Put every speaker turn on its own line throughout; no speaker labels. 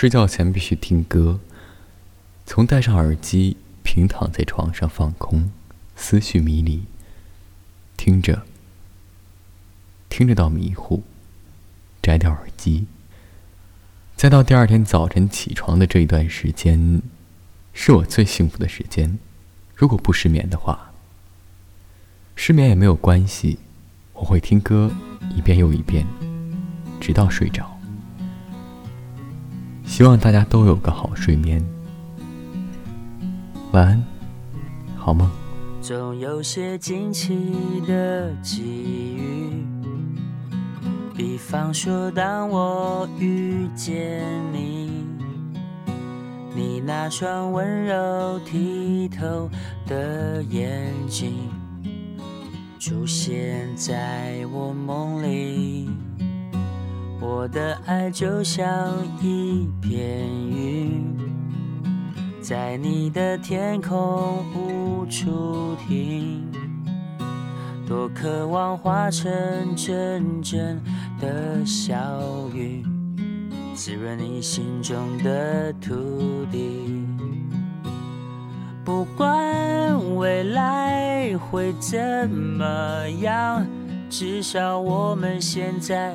睡觉前必须听歌，从戴上耳机，平躺在床上放空，思绪迷离，听着，听着到迷糊，摘掉耳机，再到第二天早晨起床的这一段时间，是我最幸福的时间。如果不失眠的话，失眠也没有关系，我会听歌一遍又一遍，直到睡着。希望大家都有个好睡眠，晚安，好梦。
总有些惊奇的际遇，比方说，当我遇见你，你那双温柔剔透的眼睛出现在我梦里。我的爱就像一片云，在你的天空无处停，多渴望化成阵阵的小雨，滋润你心中的土地。不管未来会怎么样，至少我们现在。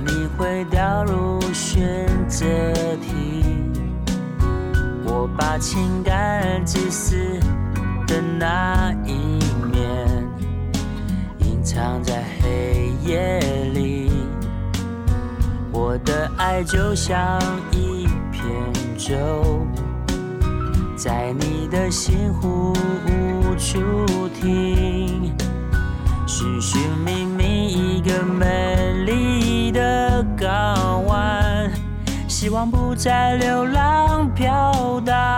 你会掉入选择题，我把情感自私的那一面隐藏在黑夜里。我的爱就像一片舟，在你的心湖无处停，寻寻觅希望不再流浪飘荡。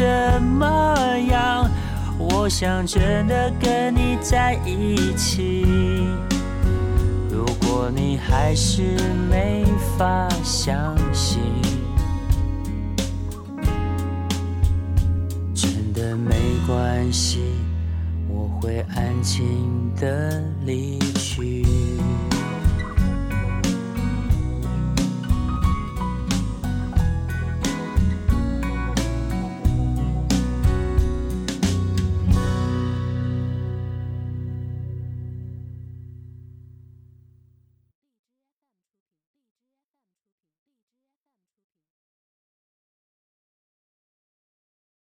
怎么样，我想真的跟你在一起。如果你还是没法相信，真的没关系，我会安静的离去。